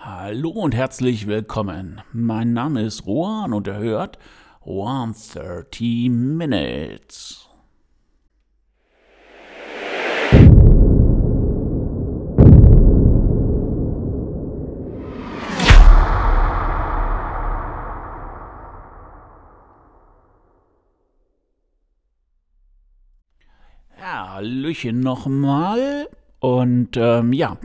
Hallo und herzlich willkommen. Mein Name ist Rohan und ihr hört 130 Minutes. Ja, Hallöchen nochmal. Und ähm, ja,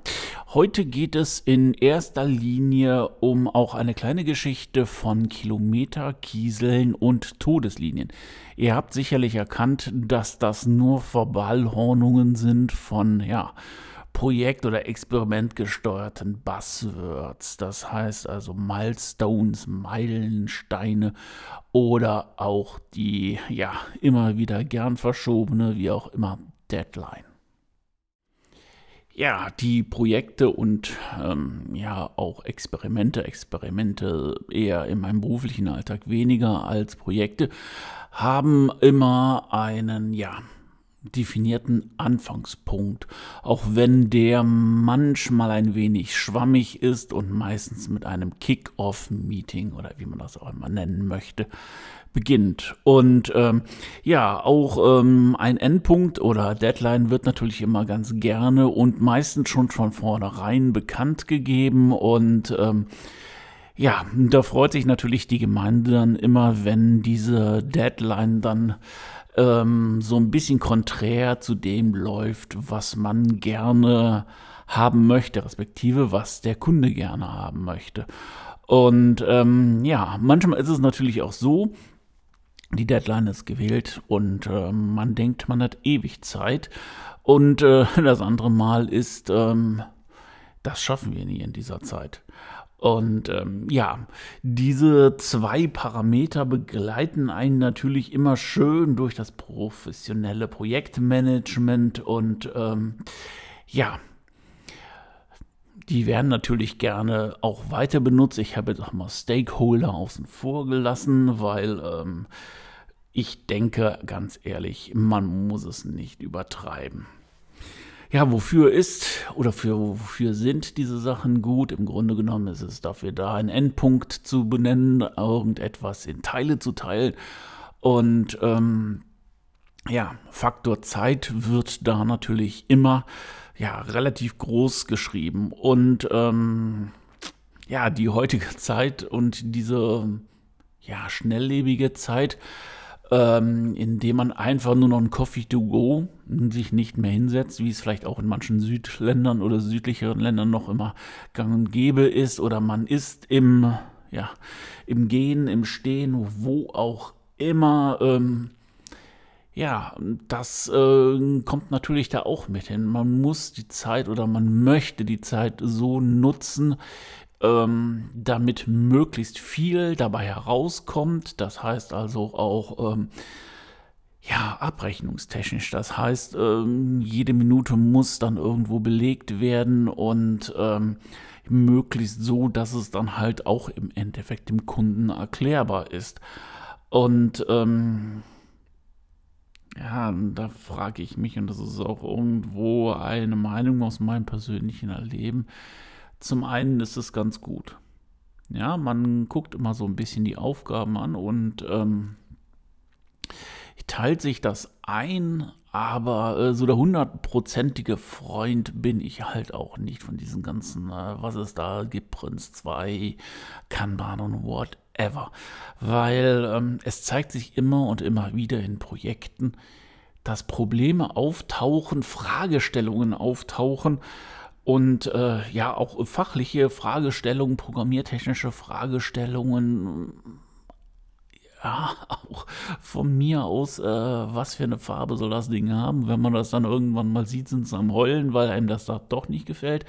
heute geht es in erster Linie um auch eine kleine Geschichte von Kilometerkieseln und Todeslinien. Ihr habt sicherlich erkannt, dass das nur Verballhornungen sind von, ja, Projekt- oder experimentgesteuerten Buzzwords. Das heißt also Milestones, Meilensteine oder auch die, ja, immer wieder gern verschobene, wie auch immer, Deadline. Ja, die Projekte und ähm, ja auch Experimente, Experimente eher in meinem beruflichen Alltag weniger als Projekte, haben immer einen, ja, definierten Anfangspunkt, auch wenn der manchmal ein wenig schwammig ist und meistens mit einem Kick-off-Meeting oder wie man das auch immer nennen möchte, beginnt. Und ähm, ja, auch ähm, ein Endpunkt oder Deadline wird natürlich immer ganz gerne und meistens schon von vornherein bekannt gegeben und ähm, ja, da freut sich natürlich die Gemeinde dann immer, wenn diese Deadline dann ähm, so ein bisschen konträr zu dem läuft, was man gerne haben möchte, respektive was der Kunde gerne haben möchte. Und ähm, ja, manchmal ist es natürlich auch so, die Deadline ist gewählt und äh, man denkt, man hat ewig Zeit. Und äh, das andere Mal ist, ähm, das schaffen wir nie in dieser Zeit. Und ähm, ja, diese zwei Parameter begleiten einen natürlich immer schön durch das professionelle Projektmanagement und ähm, ja, die werden natürlich gerne auch weiter benutzt. Ich habe jetzt auch mal Stakeholder außen vor gelassen, weil ähm, ich denke ganz ehrlich, man muss es nicht übertreiben. Ja, wofür ist oder für, wofür sind diese Sachen gut? Im Grunde genommen ist es dafür da, einen Endpunkt zu benennen, irgendetwas in Teile zu teilen. Und ähm, ja, Faktor Zeit wird da natürlich immer ja, relativ groß geschrieben. Und ähm, ja, die heutige Zeit und diese ja, schnelllebige Zeit ähm, indem man einfach nur noch ein Coffee to go sich nicht mehr hinsetzt, wie es vielleicht auch in manchen Südländern oder südlicheren Ländern noch immer gang und gäbe ist, oder man ist im, ja, im Gehen, im Stehen, wo auch immer. Ähm, ja, das äh, kommt natürlich da auch mit hin. Man muss die Zeit oder man möchte die Zeit so nutzen, ähm, damit möglichst viel dabei herauskommt. Das heißt also auch, ähm, ja, abrechnungstechnisch. Das heißt, ähm, jede Minute muss dann irgendwo belegt werden und ähm, möglichst so, dass es dann halt auch im Endeffekt dem Kunden erklärbar ist. Und ähm, ja, da frage ich mich, und das ist auch irgendwo eine Meinung aus meinem persönlichen Erleben, zum einen ist es ganz gut. Ja, man guckt immer so ein bisschen die Aufgaben an und ähm, teilt sich das ein, aber äh, so der hundertprozentige Freund bin ich halt auch nicht von diesen ganzen, äh, was es da gibt, Prinz 2, Kanban und whatever. Weil ähm, es zeigt sich immer und immer wieder in Projekten, dass Probleme auftauchen, Fragestellungen auftauchen und äh, ja auch fachliche Fragestellungen, programmiertechnische Fragestellungen, ja, auch von mir aus, äh, was für eine Farbe soll das Ding haben? Wenn man das dann irgendwann mal sieht, sind sie am Heulen, weil einem das da doch nicht gefällt.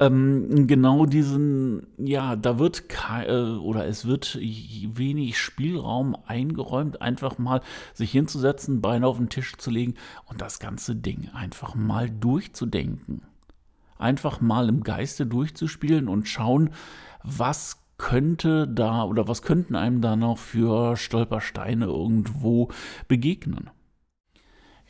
Ähm, genau diesen, ja, da wird äh, oder es wird wenig Spielraum eingeräumt, einfach mal sich hinzusetzen, Beine auf den Tisch zu legen und das ganze Ding einfach mal durchzudenken einfach mal im Geiste durchzuspielen und schauen, was könnte da oder was könnten einem da noch für Stolpersteine irgendwo begegnen.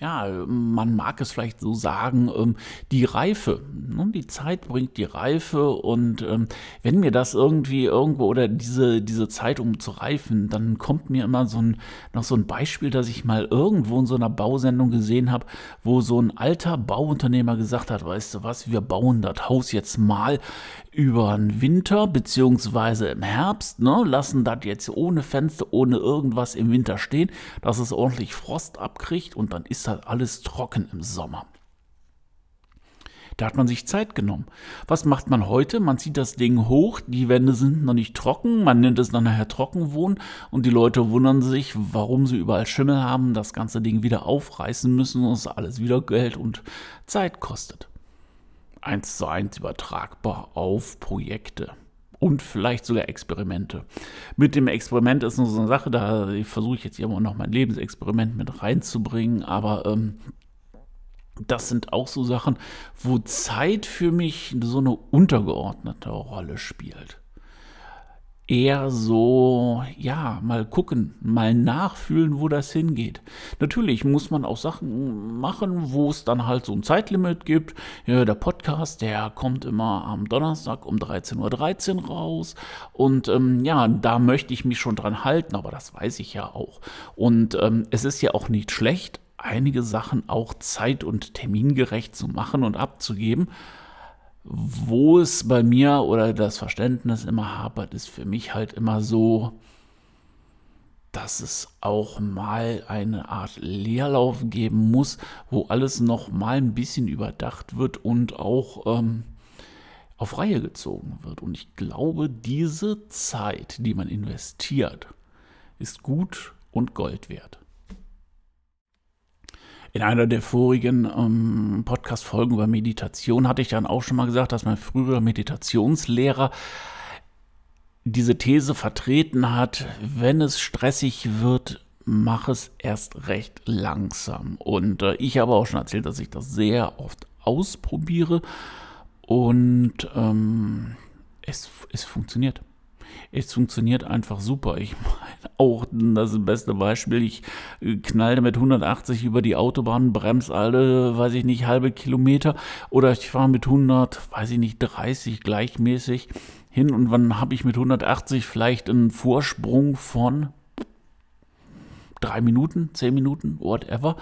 Ja, man mag es vielleicht so sagen, ähm, die Reife. Ne? Die Zeit bringt die Reife und ähm, wenn mir das irgendwie irgendwo oder diese, diese Zeit, um zu reifen, dann kommt mir immer so ein, noch so ein Beispiel, dass ich mal irgendwo in so einer Bausendung gesehen habe, wo so ein alter Bauunternehmer gesagt hat, weißt du was, wir bauen das Haus jetzt mal über den Winter beziehungsweise im Herbst, ne, lassen das jetzt ohne Fenster, ohne irgendwas im Winter stehen, dass es ordentlich Frost abkriegt und dann ist halt alles trocken im Sommer. Da hat man sich Zeit genommen. Was macht man heute? Man zieht das Ding hoch, die Wände sind noch nicht trocken, man nennt es dann nachher Trockenwohnen und die Leute wundern sich, warum sie überall Schimmel haben, das ganze Ding wieder aufreißen müssen und es alles wieder Geld und Zeit kostet. Eins zu eins übertragbar auf Projekte und vielleicht sogar Experimente. Mit dem Experiment ist nur so eine Sache, da versuche ich jetzt immer noch mein Lebensexperiment mit reinzubringen, aber ähm, das sind auch so Sachen, wo Zeit für mich so eine untergeordnete Rolle spielt eher so, ja, mal gucken, mal nachfühlen, wo das hingeht. Natürlich muss man auch Sachen machen, wo es dann halt so ein Zeitlimit gibt. Ja, der Podcast, der kommt immer am Donnerstag um 13.13 Uhr raus. Und ähm, ja, da möchte ich mich schon dran halten, aber das weiß ich ja auch. Und ähm, es ist ja auch nicht schlecht, einige Sachen auch zeit- und termingerecht zu machen und abzugeben. Wo es bei mir oder das Verständnis immer hapert, ist für mich halt immer so, dass es auch mal eine Art Leerlauf geben muss, wo alles noch mal ein bisschen überdacht wird und auch ähm, auf Reihe gezogen wird. Und ich glaube, diese Zeit, die man investiert, ist gut und Gold wert. In einer der vorigen ähm, Podcast-Folgen über Meditation hatte ich dann auch schon mal gesagt, dass mein früherer Meditationslehrer diese These vertreten hat, wenn es stressig wird, mach es erst recht langsam. Und äh, ich habe auch schon erzählt, dass ich das sehr oft ausprobiere und ähm, es, es funktioniert es funktioniert einfach super. Ich meine, auch das beste Beispiel, ich äh, knallte mit 180 über die Autobahn, bremse alle, weiß ich nicht, halbe Kilometer. Oder ich fahre mit 100, weiß ich nicht, 30 gleichmäßig hin. Und wann habe ich mit 180 vielleicht einen Vorsprung von drei Minuten, zehn Minuten, whatever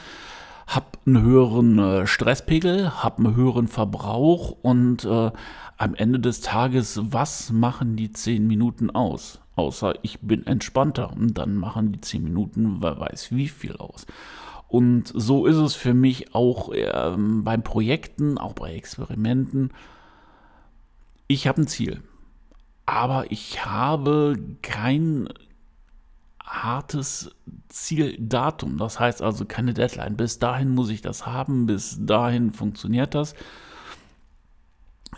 hab einen höheren äh, Stresspegel, hab einen höheren Verbrauch und äh, am Ende des Tages, was machen die zehn Minuten aus? Außer ich bin entspannter und dann machen die zehn Minuten, wer weiß wie viel aus. Und so ist es für mich auch äh, beim Projekten, auch bei Experimenten. Ich habe ein Ziel, aber ich habe kein hartes Zieldatum. Das heißt also keine Deadline. Bis dahin muss ich das haben, bis dahin funktioniert das.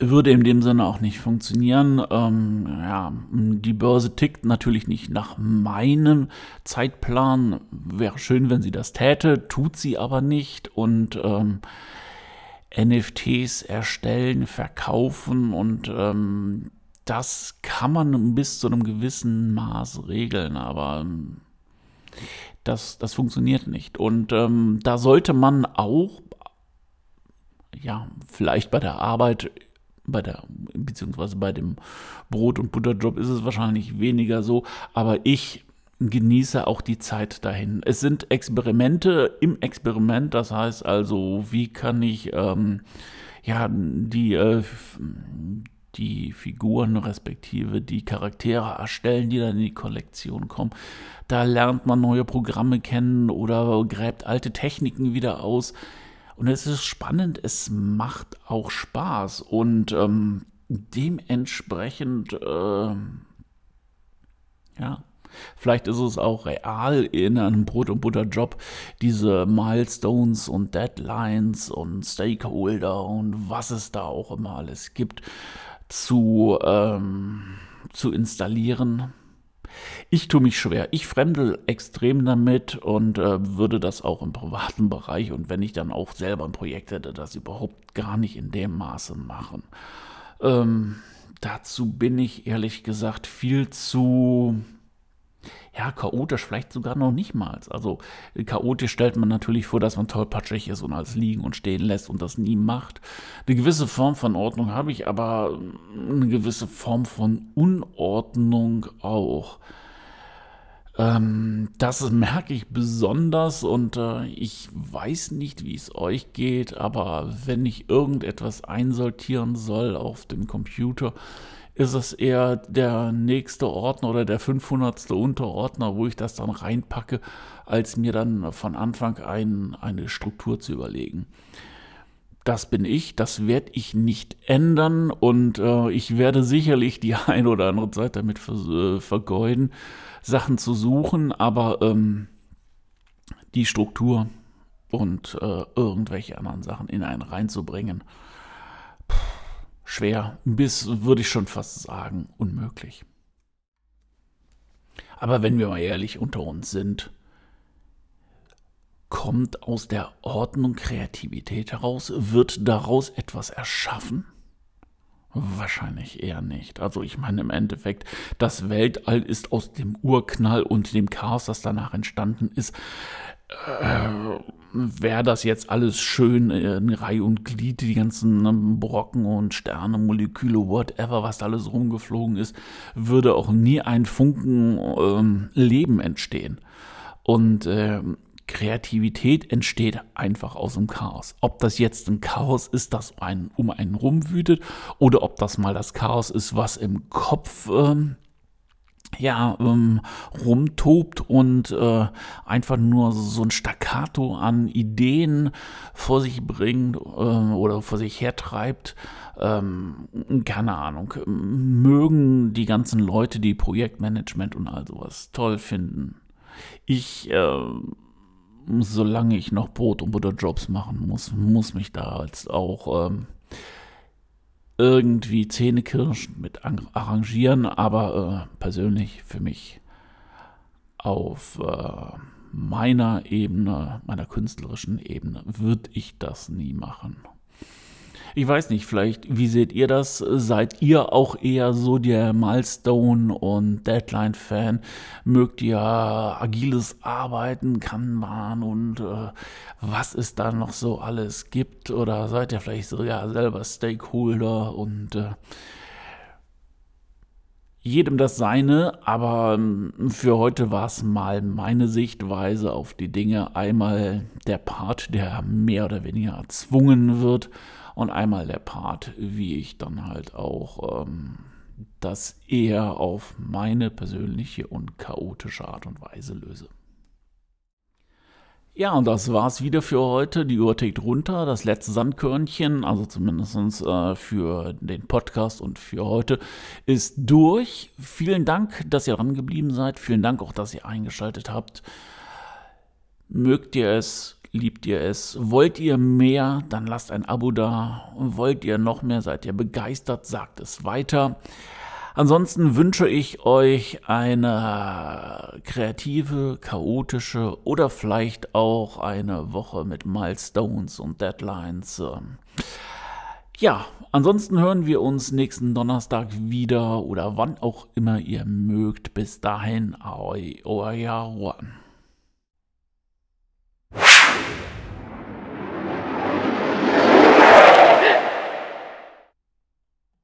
Würde in dem Sinne auch nicht funktionieren. Ähm, ja, die Börse tickt natürlich nicht nach meinem Zeitplan. Wäre schön, wenn sie das täte, tut sie aber nicht. Und ähm, NFTs erstellen, verkaufen und ähm, das kann man bis zu einem gewissen Maß regeln, aber ähm, das, das funktioniert nicht. Und ähm, da sollte man auch, ja, vielleicht bei der Arbeit, bei der, beziehungsweise bei dem Brot- und Butterjob ist es wahrscheinlich weniger so, aber ich genieße auch die Zeit dahin. Es sind Experimente im Experiment, das heißt also, wie kann ich ähm, ja die äh, die Figuren respektive die Charaktere erstellen, die dann in die Kollektion kommen. Da lernt man neue Programme kennen oder gräbt alte Techniken wieder aus. Und es ist spannend, es macht auch Spaß und ähm, dementsprechend, äh, ja, Vielleicht ist es auch real in einem Brot- und Butter-Job, diese Milestones und Deadlines und Stakeholder und was es da auch immer alles gibt zu, ähm, zu installieren. Ich tue mich schwer. Ich fremdel extrem damit und äh, würde das auch im privaten Bereich und wenn ich dann auch selber ein Projekt hätte, das überhaupt gar nicht in dem Maße machen. Ähm, dazu bin ich ehrlich gesagt viel zu Ja, chaotisch vielleicht sogar noch nicht mal. Also chaotisch stellt man natürlich vor, dass man tollpatschig ist und alles liegen und stehen lässt und das nie macht. Eine gewisse Form von Ordnung habe ich, aber eine gewisse Form von Unordnung auch. Ähm, das merke ich besonders und äh, ich weiß nicht, wie es euch geht, aber wenn ich irgendetwas einsortieren soll auf dem Computer, ist es eher der nächste Ordner oder der 500. Unterordner, wo ich das dann reinpacke, als mir dann von Anfang ein eine Struktur zu überlegen. Das bin ich, das werde ich nicht ändern und äh, ich werde sicherlich die eine oder andere Zeit damit ver äh, vergeuden, Sachen zu suchen, aber ähm, die Struktur und äh, irgendwelche anderen Sachen in einen reinzubringen, schwer, bis würde ich schon fast sagen, unmöglich. Aber wenn wir mal ehrlich unter uns sind, kommt aus der Ordnung Kreativität heraus? Wird daraus etwas erschaffen? Wahrscheinlich eher nicht. Also ich meine im Endeffekt, das Weltall ist aus dem Urknall und dem Chaos, das danach entstanden ist, äh, wäre das jetzt alles schön in Reihe und Glied, die ganzen ähm, Brocken und Sterne, Moleküle, whatever, was da alles rumgeflogen ist, würde auch nie ein Funken ähm, Leben entstehen. Und äh, Kreativität entsteht einfach aus dem Chaos. Ob das jetzt ein Chaos ist, das um einen rumwütet, oder ob das mal das Chaos ist, was im Kopf ähm, ja, ähm, rumtobt und äh, einfach nur so ein Staccato an Ideen vor sich bringt äh, oder vor sich hertreibt. Ähm, keine Ahnung. Mögen die ganzen Leute, die Projektmanagement und all sowas toll finden. Ich, äh, solange ich noch Brot- und Butterjobs machen muss, muss mich da jetzt auch ähm, irgendwie Zähnekirschen mit arrangieren, aber äh, persönlich für mich auf äh, meiner Ebene, meiner künstlerischen Ebene, würde ich das nie machen. Ich weiß nicht, vielleicht, wie seht ihr das? Seid ihr auch eher so der Milestone- und Deadline-Fan? Mögt ihr agiles Arbeiten, Kanban und äh, was es da noch so alles gibt? Oder seid ihr vielleicht sogar selber Stakeholder und äh, jedem das seine, aber ähm, für heute war es mal meine Sichtweise auf die Dinge. Einmal der Part, der mehr oder weniger erzwungen wird und einmal der Part, wie ich dann halt auch ähm, das eher auf meine persönliche und chaotische Art und Weise löse. Ja, und das war's wieder für heute. Die Uhr tickt runter. Das letzte Sandkörnchen, also zumindest äh, für den Podcast und für heute, ist durch. Vielen Dank, dass ihr dran geblieben seid. Vielen Dank auch, dass ihr eingeschaltet habt. Mögt ihr es Liebt ihr es? Wollt ihr mehr? Dann lasst ein Abo da. Wollt ihr noch mehr? Seid ihr begeistert? Sagt es weiter. Ansonsten wünsche ich euch eine kreative, chaotische oder vielleicht auch eine Woche mit Milestones und Deadlines. Ja, ansonsten hören wir uns nächsten Donnerstag wieder oder wann auch immer ihr mögt. Bis dahin, euer Juan.